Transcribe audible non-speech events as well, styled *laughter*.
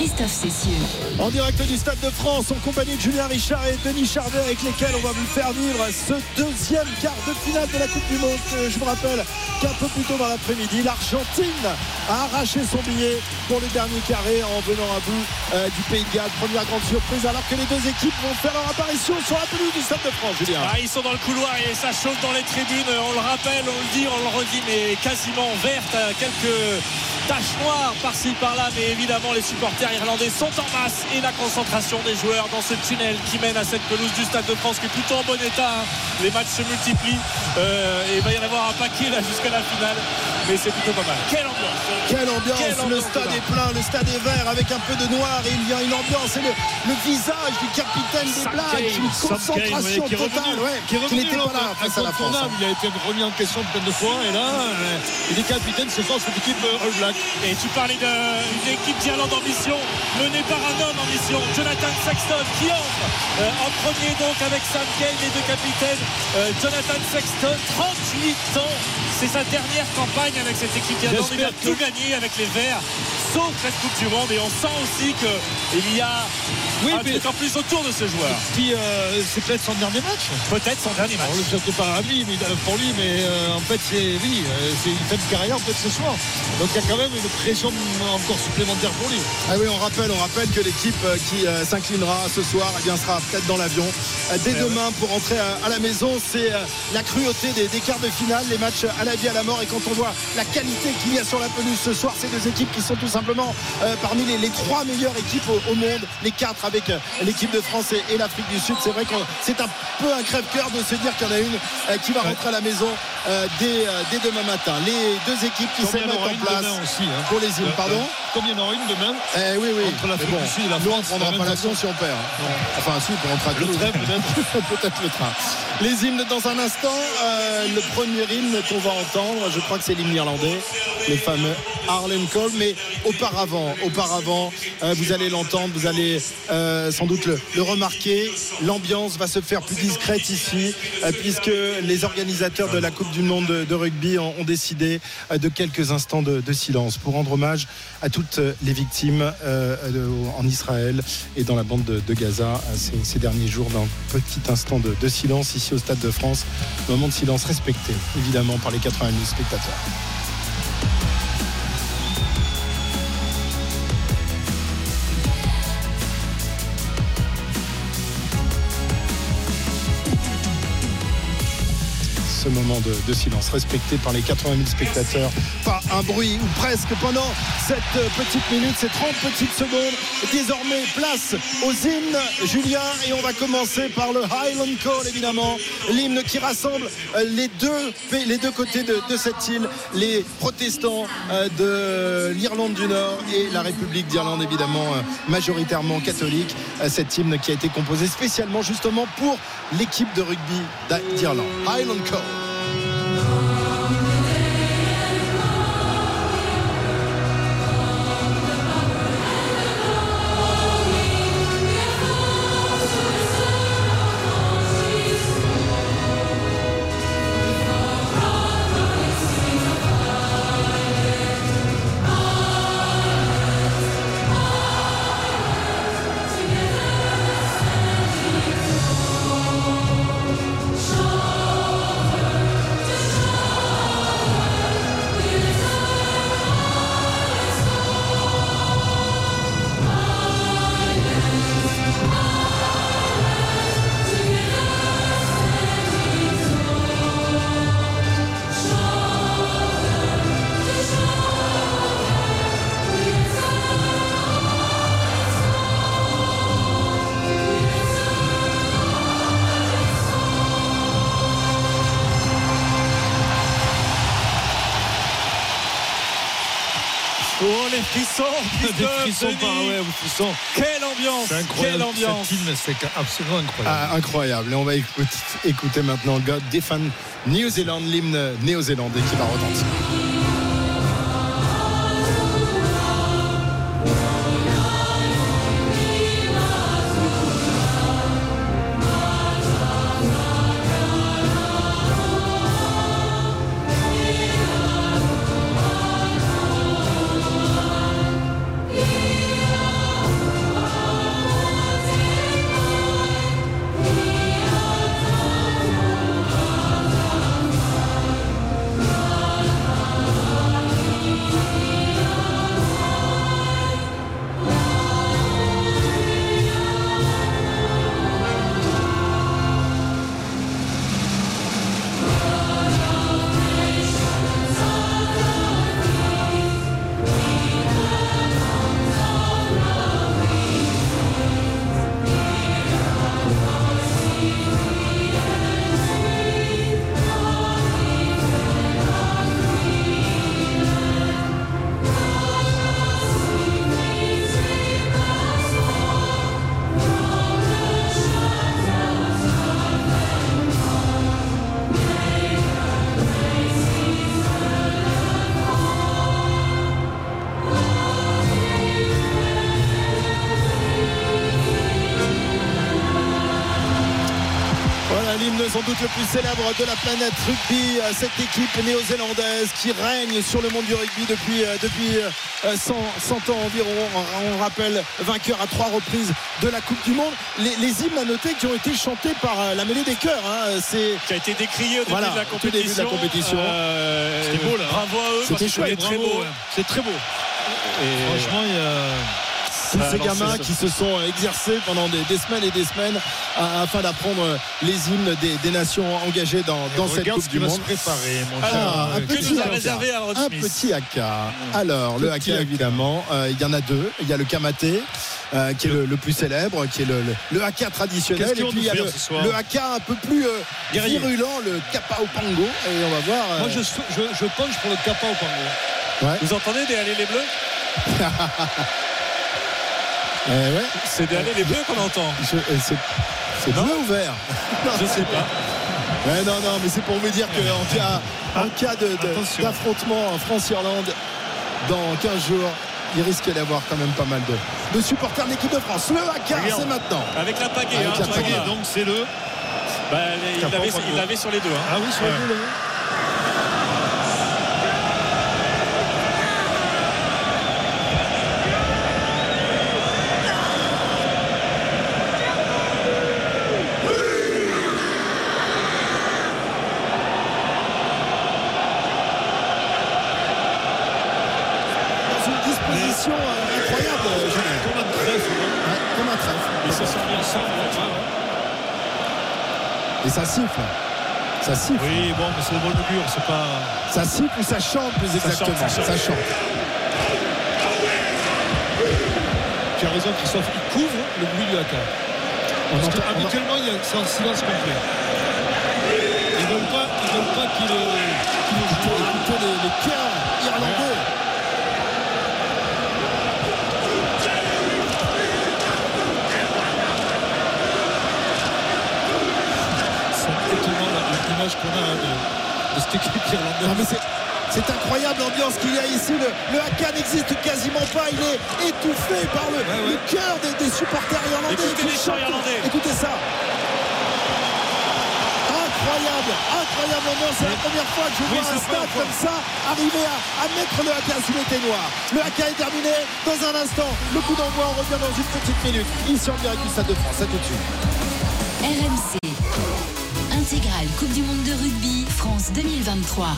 Christophe Cessieux. En direct du Stade de France, en compagnie de Julien Richard et Denis Charvet, avec lesquels on va vous faire vivre ce deuxième quart de finale de la Coupe du Monde. Je vous rappelle qu'un peu plus tôt dans l'après-midi, l'Argentine a arraché son billet pour le dernier carré en venant à bout euh, du Pays de Galles. Première grande surprise, alors que les deux équipes vont faire leur apparition sur la pelouse du Stade de France, Julien. Ah, ils sont dans le couloir et ça chauffe dans les tribunes. On le rappelle, on le dit, on le redit, mais quasiment verte. Quelques taches noires par-ci par-là, mais évidemment les supporters irlandais sont en masse et la concentration des joueurs dans ce tunnel qui mène à cette pelouse du Stade de France qui est plutôt en bon état. hein. Les matchs se multiplient euh, et il va y en avoir un paquet là jusqu'à la finale, mais c'est plutôt pas mal. Quelle ambiance Quelle ambiance, Quelle le stade est plein, le stade est vert avec un peu de noir et il y a une ambiance et le, le visage du capitaine des Blacks, une concentration ouais, qui est totale, revenu, ouais, qui est revenu, n'était pas là face à la France. incontournable. Il a été remis en question plein de fois et là, euh, il est capitaine ce soir de cette équipe All Black. Et tu parlais d'une équipe d'Irlande en mission, menée par un homme en mission, Jonathan Sexton, qui entre euh, en premier donc avec Sam Kane, les deux capitaines. Euh, Jonathan Sexton, 38 ans, c'est sa dernière campagne avec cette équipe d'Irlande. Il a tout gagné avec les Verts, sauf cette Coupe du Monde. Et on sent aussi qu'il y a Oui, un mais- truc en plus autour de ce joueur. Qui, euh, c'est peut-être son dernier match. Peut-être son dernier match. Alors, le château pas ravi mais, euh, pour lui, mais euh, en fait, c'est oui, euh, c'est une fin de carrière en fait ce soir. Donc il y a quand même une pression encore supplémentaire pour lui. Ah oui, on rappelle, on rappelle que l'équipe qui euh, s'inclinera ce soir eh bien, sera peut-être dans l'avion euh, dès demain pour rentrer à, à la maison. C'est euh, la cruauté des, des quarts de finale, les matchs à la vie, à la mort. Et quand on voit la qualité qu'il y a sur la pelouse ce soir, ces deux équipes qui sont tout simplement euh, parmi les, les trois meilleures équipes au, au monde, les quatre avec euh, l'équipe de France et, et l'Afrique du Sud. C'est vrai que c'est un peu un crève-cœur de se dire qu'il y en a une euh, qui va rentrer à la maison dès, dès demain matin. Les deux équipes qui se mettent en place aussi hein. pour les îles. Pardon Combien il y en aura une demain eh oui, oui. Entre l'Afrique bon, du Sud et la nous, on France, prendra pas l'avion si on perd. hein. Enfin, si, on à Le train, peut-être. *laughs* Peut-être le train. Les hymnes dans un instant. Euh, le premier hymne qu'on va entendre, je crois que c'est l'hymne irlandais, le fameux Harlem Call. Mais auparavant, auparavant, euh, vous allez l'entendre, vous allez euh, sans doute le, remarquer. L'ambiance va se faire plus discrète ici, euh, puisque les organisateurs de la Coupe du Monde de, rugby ont, décidé de quelques instants de, silence pour rendre hommage à toutes les victimes en Israël et dans la bande de, Gaza ces, ces derniers jours d'un petit instant de silence ici au Stade de France. Moment de silence respecté évidemment par les 80 000 spectateurs. Moment de, silence respecté par les 80 000 spectateurs. Pas un bruit ou presque pendant cette euh, petite minute, ces 30 petites secondes. Désormais, place aux hymnes, Julien, et on va commencer par le Highland Call, évidemment, l'hymne qui rassemble euh, les deux, les deux côtés de, de cette île, les protestants euh, de l'Irlande du Nord et la République d'Irlande, évidemment, majoritairement catholique. Cet hymne qui a été composé spécialement justement pour l'équipe de rugby d'Irlande. Highland Call. Oh les frissons *laughs* frissons par ouais, frissons. Quelle ambiance C'est incroyable. Quelle ambiance c'est absolument incroyable. Ah, incroyable. Et on va écouter, écouter maintenant God Defend New Zealand, l'hymne néo-zélandais qui va retentir. Doute le plus célèbre de la planète rugby, euh, cette équipe néo-zélandaise qui règne sur le monde du rugby depuis, euh, depuis 100, 100 ans environ. On, on rappelle vainqueur à trois reprises de la Coupe du Monde. Les, les hymnes à noter qui ont été chantés par euh, la mêlée des cœurs. hein, c'est qui a été décrié au début, Voilà, de, la au tout début de la compétition. Euh, C'était beau, là. Bravo à eux, C'était très beau. ouais. C'est très beau. Et Franchement, il y a. tous ces gamins qui se sont exercés pendant des, des semaines et des semaines à- afin d'apprendre les hymnes des, des nations engagées dans, dans cette Coupe ce du Monde. se préparer, mon Alors, cher. un euh, que petit nous a haka. réservé Aaron Un Smith petit haka. Alors, le Petit haka, haka. évidemment, euh, il y en a deux. Il y a le kamaté, euh, qui est le, le plus célèbre, qui est le, le, le haka traditionnel. Et puis, il y a le, le haka un peu plus euh, virulent, le kapao pango. Et on va voir. euh, Moi, je, je, je penche pour le Kappa au Pango. Vous entendez des allées les bleus? *laughs* eh ouais, C'est des allées les bleus qu'on entend. euh, c'est bleu ou vert *laughs* Je sais pas. Ouais, non, non, mais c'est pour vous dire qu'en cas, en cas de- de- Attention. d'affrontement en France-Irlande dans 15 jours, il risque d'avoir quand même pas mal de, de supporters de l'équipe de France. Le Regarde. c'est maintenant. Avec la pagaie, Avec hein. Donc, c'est le. Bah, les- il l'avait- sur les deux. hein. Ah oui, sur Ouais. le là. Ils se sont mis ensemble. là, vois. Et ça siffle. Ça siffle. Oui, bon, mais c'est le de mur, c'est pas. Ça siffle ou ça chante plus exactement ça chante. Ça chante. Tu as raison, Christophe, il couvre le bruit du haka. Parce entend- on- qu'habituellement, il y a un silence complet. Ils ne veulent pas qu'ils qu'il le, le les, les cœurs irlandais. L'image qu'on a hein, de, de cette équipe Non, irlandaise. mais c'est- incroyable l'ambiance qu'il y a ici. Le, le haka n'existe quasiment pas. Il est étouffé par le, Ouais, ouais. le cœur des, des supporters irlandais. Écoutez les chants irlandais. Écoutez ça. Incroyable, incroyable ambiance. C'est la première fois que je Oui, vois un stade comme ça arriver à, à mettre le haka sous les ténoirs. Le haka est terminé. Dans un instant, le coup d'envoi, on revient dans une petite minute. Ici en direct du Stade de France. À tout de suite. RMC. Intégrale Coupe 2023.